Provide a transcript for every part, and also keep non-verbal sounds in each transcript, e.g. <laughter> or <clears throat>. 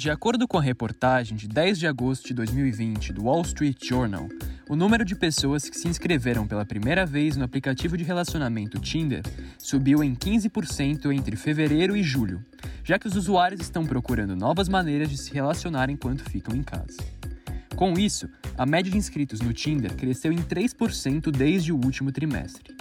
De acordo com a reportagem de 10 de agosto de 2020 do Wall Street Journal, o número de pessoas que se inscreveram pela primeira vez no aplicativo de relacionamento Tinder subiu em 15% entre fevereiro e julho, já que os usuários estão procurando novas maneiras de se relacionar enquanto ficam em casa. Com isso, a média de inscritos no Tinder cresceu em 3% desde o último trimestre.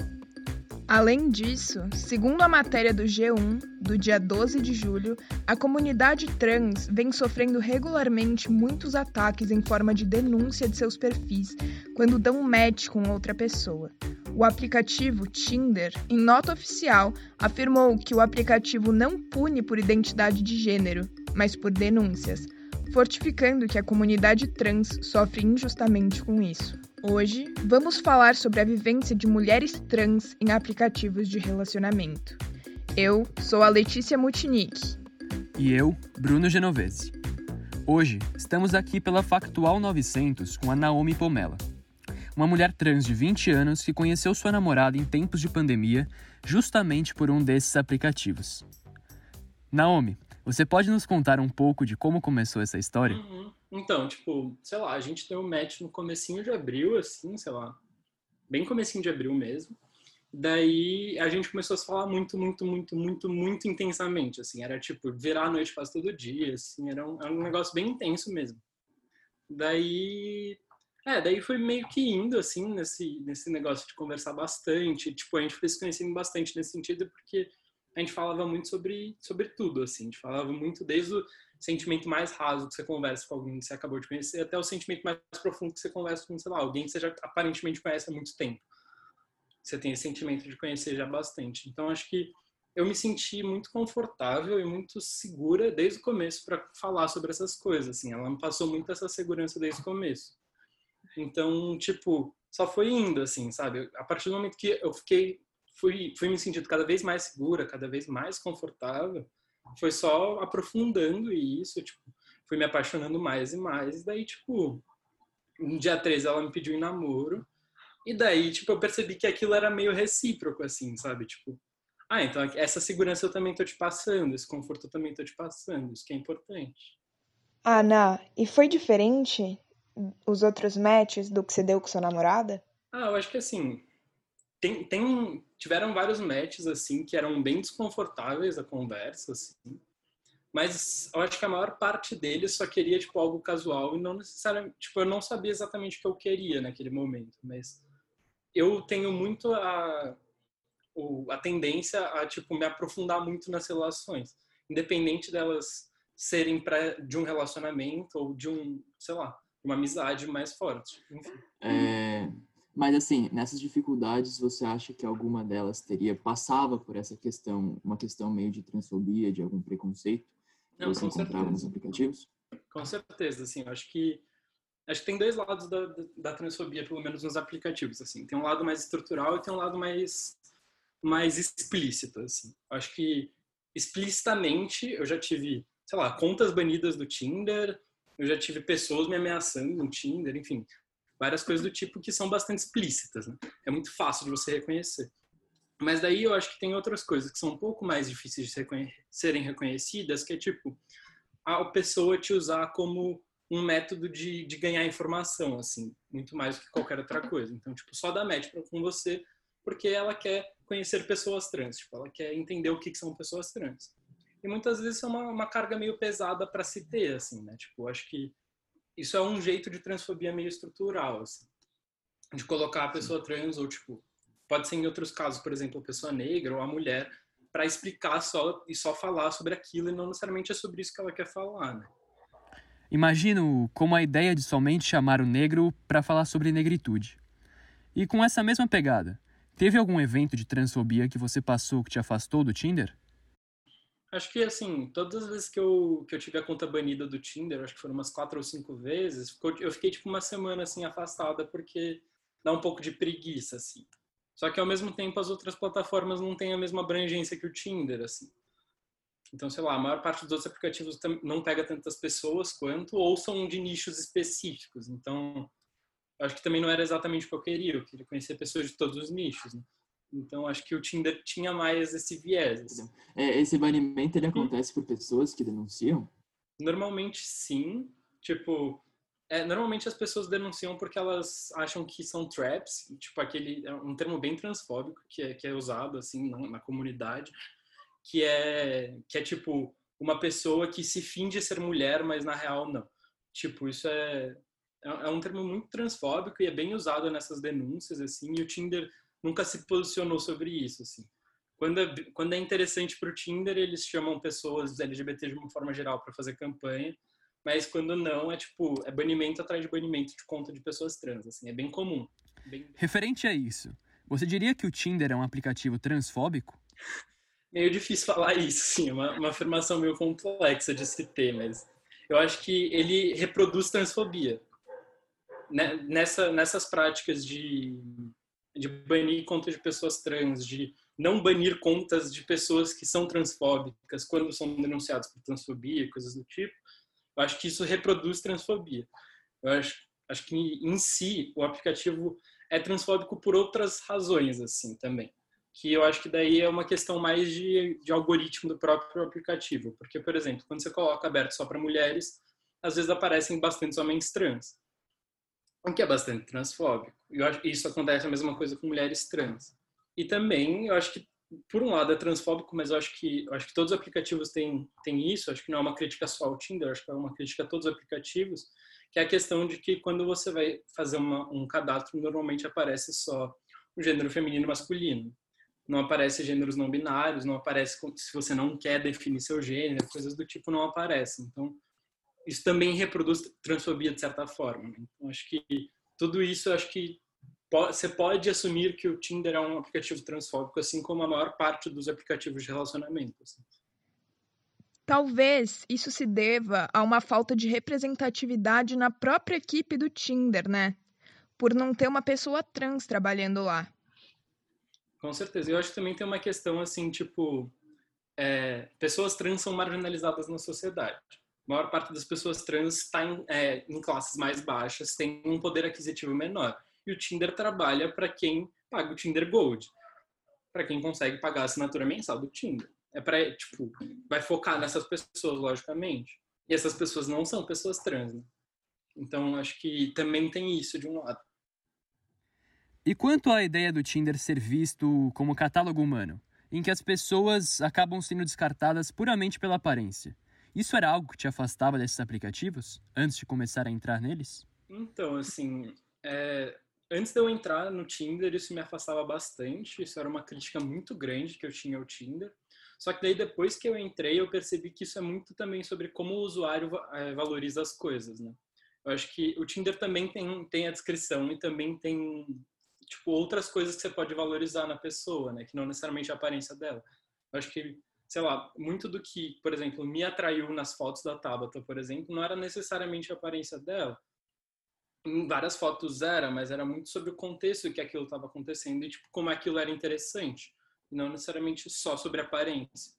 Além disso, segundo a matéria do G1, do dia 12 de julho, a comunidade trans vem sofrendo regularmente muitos ataques em forma de denúncia de seus perfis quando dão match com outra pessoa. O aplicativo Tinder, em nota oficial, afirmou que o aplicativo não pune por identidade de gênero, mas por denúncias, fortificando que a comunidade trans sofre injustamente com isso. Hoje, vamos falar sobre a vivência de mulheres trans em aplicativos de relacionamento. Eu sou a Letícia Mutinic. E eu, Bruno Genovese. Hoje, estamos aqui pela Factual 900 com a Naomi Pomela, uma mulher trans de 20 anos que conheceu sua namorada em tempos de pandemia justamente por um desses aplicativos. Naomi, você pode nos contar um pouco de como começou essa história? Uhum. <clears throat> Então, tipo, sei lá, a gente deu um match no comecinho de abril, assim, sei lá, bem comecinho de abril mesmo. Daí a gente começou a se falar muito, muito, muito, muito, muito intensamente, assim. Era tipo, virar a noite quase todo dia, assim. Era um, era um negócio bem intenso mesmo. Daí... É, daí foi meio que indo, assim, nesse, nesse negócio de conversar bastante. Tipo, a gente foi se conhecendo bastante nesse sentido, porque a gente falava muito sobre, sobre tudo, assim. A gente falava muito desde o sentimento mais raso que você conversa com alguém que você acabou de conhecer até o sentimento mais profundo que você conversa com, sei lá, alguém que você já aparentemente conhece há muito tempo. Você tem esse sentimento de conhecer já bastante. Então, acho que eu me senti muito confortável e muito segura desde o começo para falar sobre essas coisas, assim. Ela me passou muito essa segurança desde o começo. Então, tipo, só foi indo, assim, sabe? A partir do momento que eu fiquei fui, fui me sentindo cada vez mais segura, cada vez mais confortável. Foi só aprofundando isso, tipo, fui me apaixonando mais e mais. E daí, tipo, no dia 13 ela me pediu em namoro. E daí, tipo, eu percebi que aquilo era meio recíproco, assim, sabe? Tipo, ah, então essa segurança eu também tô te passando, esse conforto eu também tô te passando, isso que é importante. Ana, e foi diferente os outros matches do que você deu com sua namorada? Ah, eu acho que assim, tem, tem, tiveram vários matches, assim, que eram bem desconfortáveis a conversa, assim. Mas eu acho que a maior parte deles só queria, tipo, algo casual e não necessariamente... Tipo, eu não sabia exatamente o que eu queria naquele momento, mas eu tenho muito a, a tendência a, tipo, me aprofundar muito nas relações. Independente delas serem pra, de um relacionamento ou de um, sei lá, uma amizade mais forte. Enfim. É, mas assim, nessas dificuldades, você acha que alguma delas teria passava por essa questão, uma questão meio de transfobia, de algum preconceito que Não, você encontrava certeza. nos aplicativos? Com certeza, assim, acho que acho que tem dois lados da, da transfobia, pelo menos nos aplicativos, assim. Tem um lado mais estrutural e tem um lado mais mais explícito, assim. Acho que explicitamente eu já tive, sei lá, contas banidas do Tinder, eu já tive pessoas me ameaçando no Tinder, enfim, várias coisas do tipo que são bastante explícitas, né? É muito fácil de você reconhecer. Mas daí eu acho que tem outras coisas que são um pouco mais difíceis de serem reconhecidas, que é tipo a pessoa te usar como um método de, de ganhar informação, assim, muito mais do que qualquer outra coisa. Então, tipo, só dá match com você porque ela quer conhecer pessoas trans, tipo, ela quer entender o que, que são pessoas trans. E muitas vezes é uma, uma carga meio pesada para se ter, assim, né? Tipo, acho que isso é um jeito de transfobia meio estrutural, assim, de colocar a pessoa trans ou tipo pode ser em outros casos, por exemplo, a pessoa negra ou a mulher para explicar só e só falar sobre aquilo e não necessariamente é sobre isso que ela quer falar, né? Imagino como a ideia de somente chamar o negro para falar sobre negritude. E com essa mesma pegada, teve algum evento de transfobia que você passou que te afastou do Tinder? Acho que, assim, todas as vezes que eu, que eu tive a conta banida do Tinder, acho que foram umas quatro ou cinco vezes, eu fiquei, tipo, uma semana, assim, afastada, porque dá um pouco de preguiça, assim. Só que, ao mesmo tempo, as outras plataformas não têm a mesma abrangência que o Tinder, assim. Então, sei lá, a maior parte dos outros aplicativos não pega tantas pessoas quanto, ou são de nichos específicos. Então, acho que também não era exatamente o que eu queria. Eu queria conhecer pessoas de todos os nichos, né? Então acho que o Tinder tinha mais esse viés. Assim. É, esse banimento ele acontece por pessoas que denunciam? Normalmente sim. Tipo, é, normalmente as pessoas denunciam porque elas acham que são traps, tipo aquele é um termo bem transfóbico que é, que é usado assim na, na comunidade, que é que é tipo uma pessoa que se finge ser mulher, mas na real não. Tipo, isso é é, é um termo muito transfóbico e é bem usado nessas denúncias assim, e o Tinder nunca se posicionou sobre isso assim. Quando é, quando é interessante para o Tinder, eles chamam pessoas LGBT de uma forma geral para fazer campanha, mas quando não, é tipo, é banimento atrás de banimento de conta de pessoas trans, assim, é bem comum. Bem... Referente a isso, você diria que o Tinder é um aplicativo transfóbico? <laughs> Meio difícil falar isso, sim, é uma, uma afirmação meio complexa de se ter, mas eu acho que ele reproduz transfobia. Né, nessa, nessas práticas de, de banir conta de pessoas trans, de não banir contas de pessoas que são transfóbicas quando são denunciadas por transfobia, coisas do tipo, eu acho que isso reproduz transfobia. Eu acho, acho que em si o aplicativo é transfóbico por outras razões assim também, que eu acho que daí é uma questão mais de, de algoritmo do próprio aplicativo, porque por exemplo, quando você coloca aberto só para mulheres, às vezes aparecem bastantes homens trans, o que é bastante transfóbico. Eu acho isso acontece a mesma coisa com mulheres trans. E também, eu acho que, por um lado, é transfóbico, mas eu acho que, eu acho que todos os aplicativos têm, têm isso. Acho que não é uma crítica só ao Tinder, acho que é uma crítica a todos os aplicativos, que é a questão de que quando você vai fazer uma, um cadastro, normalmente aparece só o gênero feminino e masculino. Não aparece gêneros não binários, não aparece se você não quer definir seu gênero, coisas do tipo não aparecem. Então, isso também reproduz transfobia de certa forma. Né? Então, acho que tudo isso, acho que você pode assumir que o Tinder é um aplicativo transfóbico, assim como a maior parte dos aplicativos de relacionamento. Assim. Talvez isso se deva a uma falta de representatividade na própria equipe do Tinder, né? Por não ter uma pessoa trans trabalhando lá. Com certeza. Eu acho que também tem uma questão assim, tipo, é, pessoas trans são marginalizadas na sociedade. A maior parte das pessoas trans está em, é, em classes mais baixas, tem um poder aquisitivo menor e o Tinder trabalha para quem paga o Tinder Gold, para quem consegue pagar a assinatura mensal do Tinder. É para, tipo, vai focar nessas pessoas, logicamente. E essas pessoas não são pessoas trans, né? Então, acho que também tem isso de um lado. E quanto à ideia do Tinder ser visto como catálogo humano, em que as pessoas acabam sendo descartadas puramente pela aparência, isso era algo que te afastava desses aplicativos antes de começar a entrar neles? Então, assim, é, antes de eu entrar no Tinder, isso me afastava bastante. Isso era uma crítica muito grande que eu tinha ao Tinder. Só que daí depois que eu entrei, eu percebi que isso é muito também sobre como o usuário é, valoriza as coisas, né? Eu acho que o Tinder também tem, tem a descrição e também tem tipo outras coisas que você pode valorizar na pessoa, né? Que não necessariamente a aparência dela. Eu acho que, sei lá, muito do que, por exemplo, me atraiu nas fotos da Tabata, por exemplo, não era necessariamente a aparência dela, em várias fotos era, mas era muito sobre o contexto que aquilo estava acontecendo e tipo como aquilo era interessante, não necessariamente só sobre a aparência.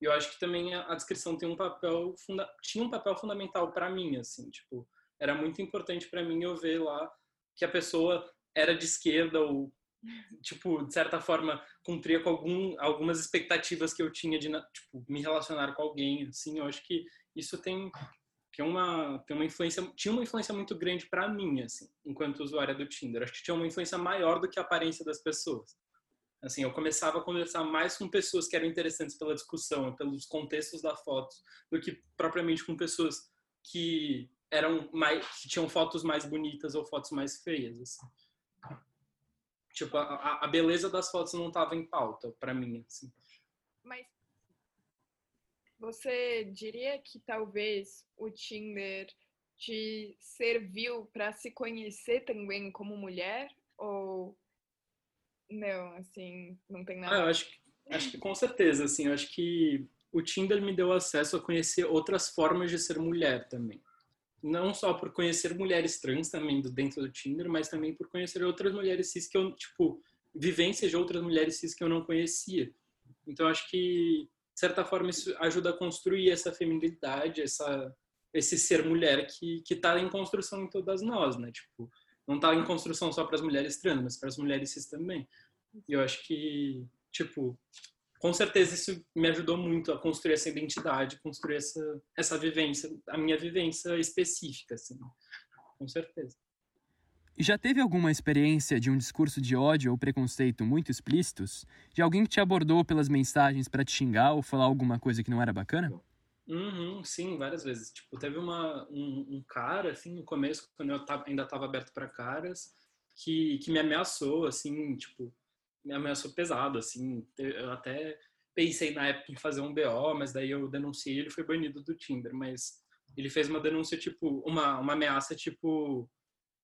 E eu acho que também a, descrição tem um papel funda tinha um papel fundamental para mim, assim, tipo, era muito importante para mim eu ver lá que a pessoa era de esquerda ou tipo, de certa forma, cumpria com algum, algumas expectativas que eu tinha de tipo, me relacionar com alguém, assim, eu acho que isso tem é uma, tem uma influência, tinha uma influência muito grande para mim, assim, enquanto usuária do Tinder. Acho que tinha uma influência maior do que a aparência das pessoas. Assim, eu começava a conversar mais com pessoas que eram interessantes pela discussão, pelos contextos da foto, do que propriamente com pessoas que eram mais, que tinham fotos mais bonitas ou fotos mais feias, assim. Tipo, a, a beleza das fotos não estava em pauta para mim, assim. Mas você diria que talvez o Tinder te serviu para se conhecer também como mulher? Ou não, assim, não tem nada? Ah, eu acho que, acho que com certeza, assim, eu acho que o Tinder me deu acesso a conhecer outras formas de ser mulher também. Não só por conhecer mulheres trans também dentro do Tinder, mas também por conhecer outras mulheres cis que eu, tipo, vivências de outras mulheres cis que eu não conhecia. Então, acho que de certa forma, isso ajuda a construir essa feminilidade, essa, esse ser mulher que está em construção em todas nós, né? Tipo, não está em construção só para as mulheres trans, mas para as mulheres cis também. E eu acho que, tipo, com certeza isso me ajudou muito a construir essa identidade, construir essa, essa vivência, a minha vivência específica, assim, com certeza. Já teve alguma experiência de um discurso de ódio ou preconceito muito explícitos? De alguém que te abordou pelas mensagens para te xingar ou falar alguma coisa que não era bacana? Uhum, sim, várias vezes. Tipo, teve uma, um, um cara, assim, no começo, quando eu tava, ainda estava aberto para caras, que, que me ameaçou, assim, tipo, me ameaçou pesado, assim. Eu até pensei na época em fazer um BO, mas daí eu denunciei ele foi banido do Tinder. Mas ele fez uma denúncia, tipo, uma, uma ameaça, tipo,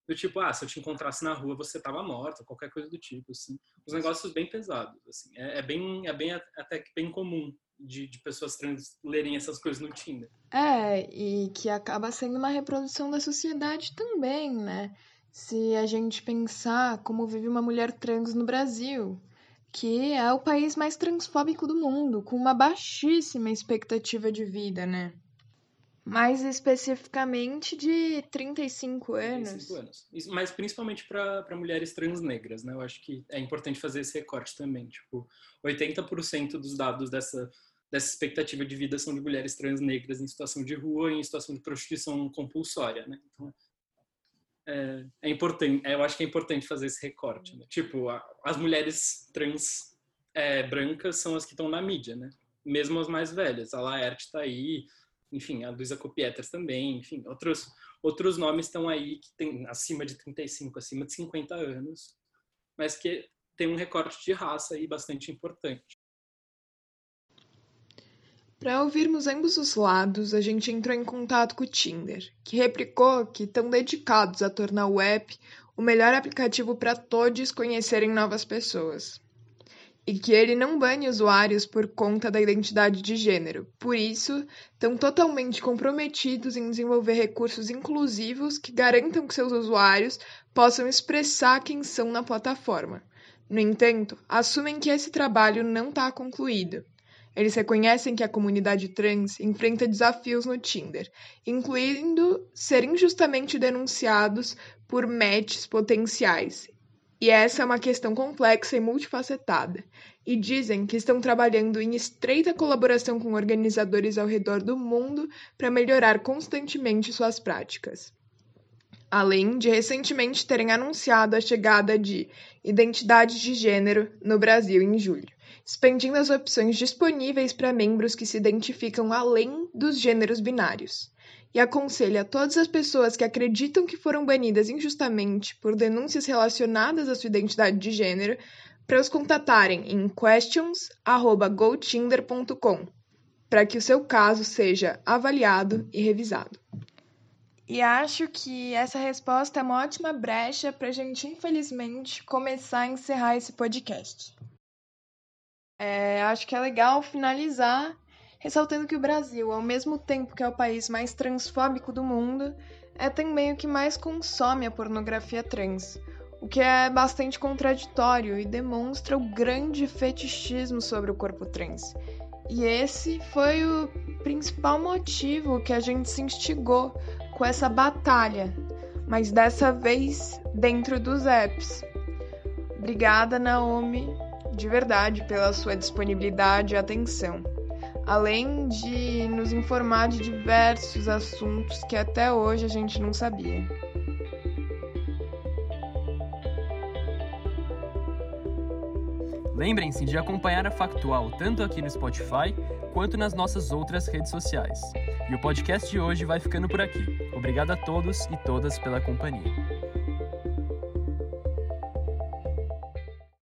do tipo, ah, se eu te encontrasse na rua, você tava morta, qualquer coisa do tipo, assim. Os negócios bem pesados, assim. É, é bem, é bem, até que bem comum de, de pessoas trans lerem essas coisas no Tinder. É, e que acaba sendo uma reprodução da sociedade também, né? Se a gente pensar como vive uma mulher trans no Brasil, que é o país mais transfóbico do mundo, com uma baixíssima expectativa de vida, né? Mais especificamente de 35 anos. 35 anos. Mas principalmente para mulheres trans negras, né? Eu acho que é importante fazer esse recorte também. Tipo, 80% dos dados dessa, dessa expectativa de vida são de mulheres trans negras em situação de rua e em situação de prostituição compulsória, né? Então, é, é importante, eu acho que é importante fazer esse recorte. Né? Tipo, a, as mulheres trans é, brancas são as que estão na mídia, né? Mesmo as mais velhas. A Laerte está aí, enfim, a Luisa Copietras também, enfim, outros, outros nomes estão aí que tem acima de 35, acima de 50 anos, mas que tem um recorte de raça aí bastante importante. Para ouvirmos ambos os lados, a gente entrou em contato com o Tinder, que replicou que estão dedicados a tornar o app o melhor aplicativo para todos conhecerem novas pessoas e que ele não bane usuários por conta da identidade de gênero. Por isso, estão totalmente comprometidos em desenvolver recursos inclusivos que garantam que seus usuários possam expressar quem são na plataforma. No entanto, assumem que esse trabalho não está concluído. Eles reconhecem que a comunidade trans enfrenta desafios no Tinder, incluindo ser injustamente denunciados por matches potenciais e essa é uma questão complexa e multifacetada. E dizem que estão trabalhando em estreita colaboração com organizadores ao redor do mundo para melhorar constantemente suas práticas. Além de recentemente terem anunciado a chegada de identidade de gênero no Brasil em julho, expandindo as opções disponíveis para membros que se identificam além dos gêneros binários e aconselha todas as pessoas que acreditam que foram banidas injustamente por denúncias relacionadas à sua identidade de gênero para os contatarem em questions@gotinder.com, para que o seu caso seja avaliado e revisado. E acho que essa resposta é uma ótima brecha para a gente, infelizmente, começar a encerrar esse podcast. É, acho que é legal finalizar ressaltando que o Brasil, ao mesmo tempo que é o país mais transfóbico do mundo, é também o que mais consome a pornografia trans, o que é bastante contraditório e demonstra o grande fetichismo sobre o corpo trans. E esse foi o principal motivo que a gente se instigou com essa batalha, mas dessa vez dentro dos apps. Obrigada, Naomi, de verdade, pela sua disponibilidade e atenção além de nos informar de diversos assuntos que até hoje a gente não sabia. Lembrem-se de acompanhar a Factual tanto aqui no Spotify quanto nas nossas outras redes sociais. E o podcast de hoje vai ficando por aqui. Obrigado a todos e todas pela companhia.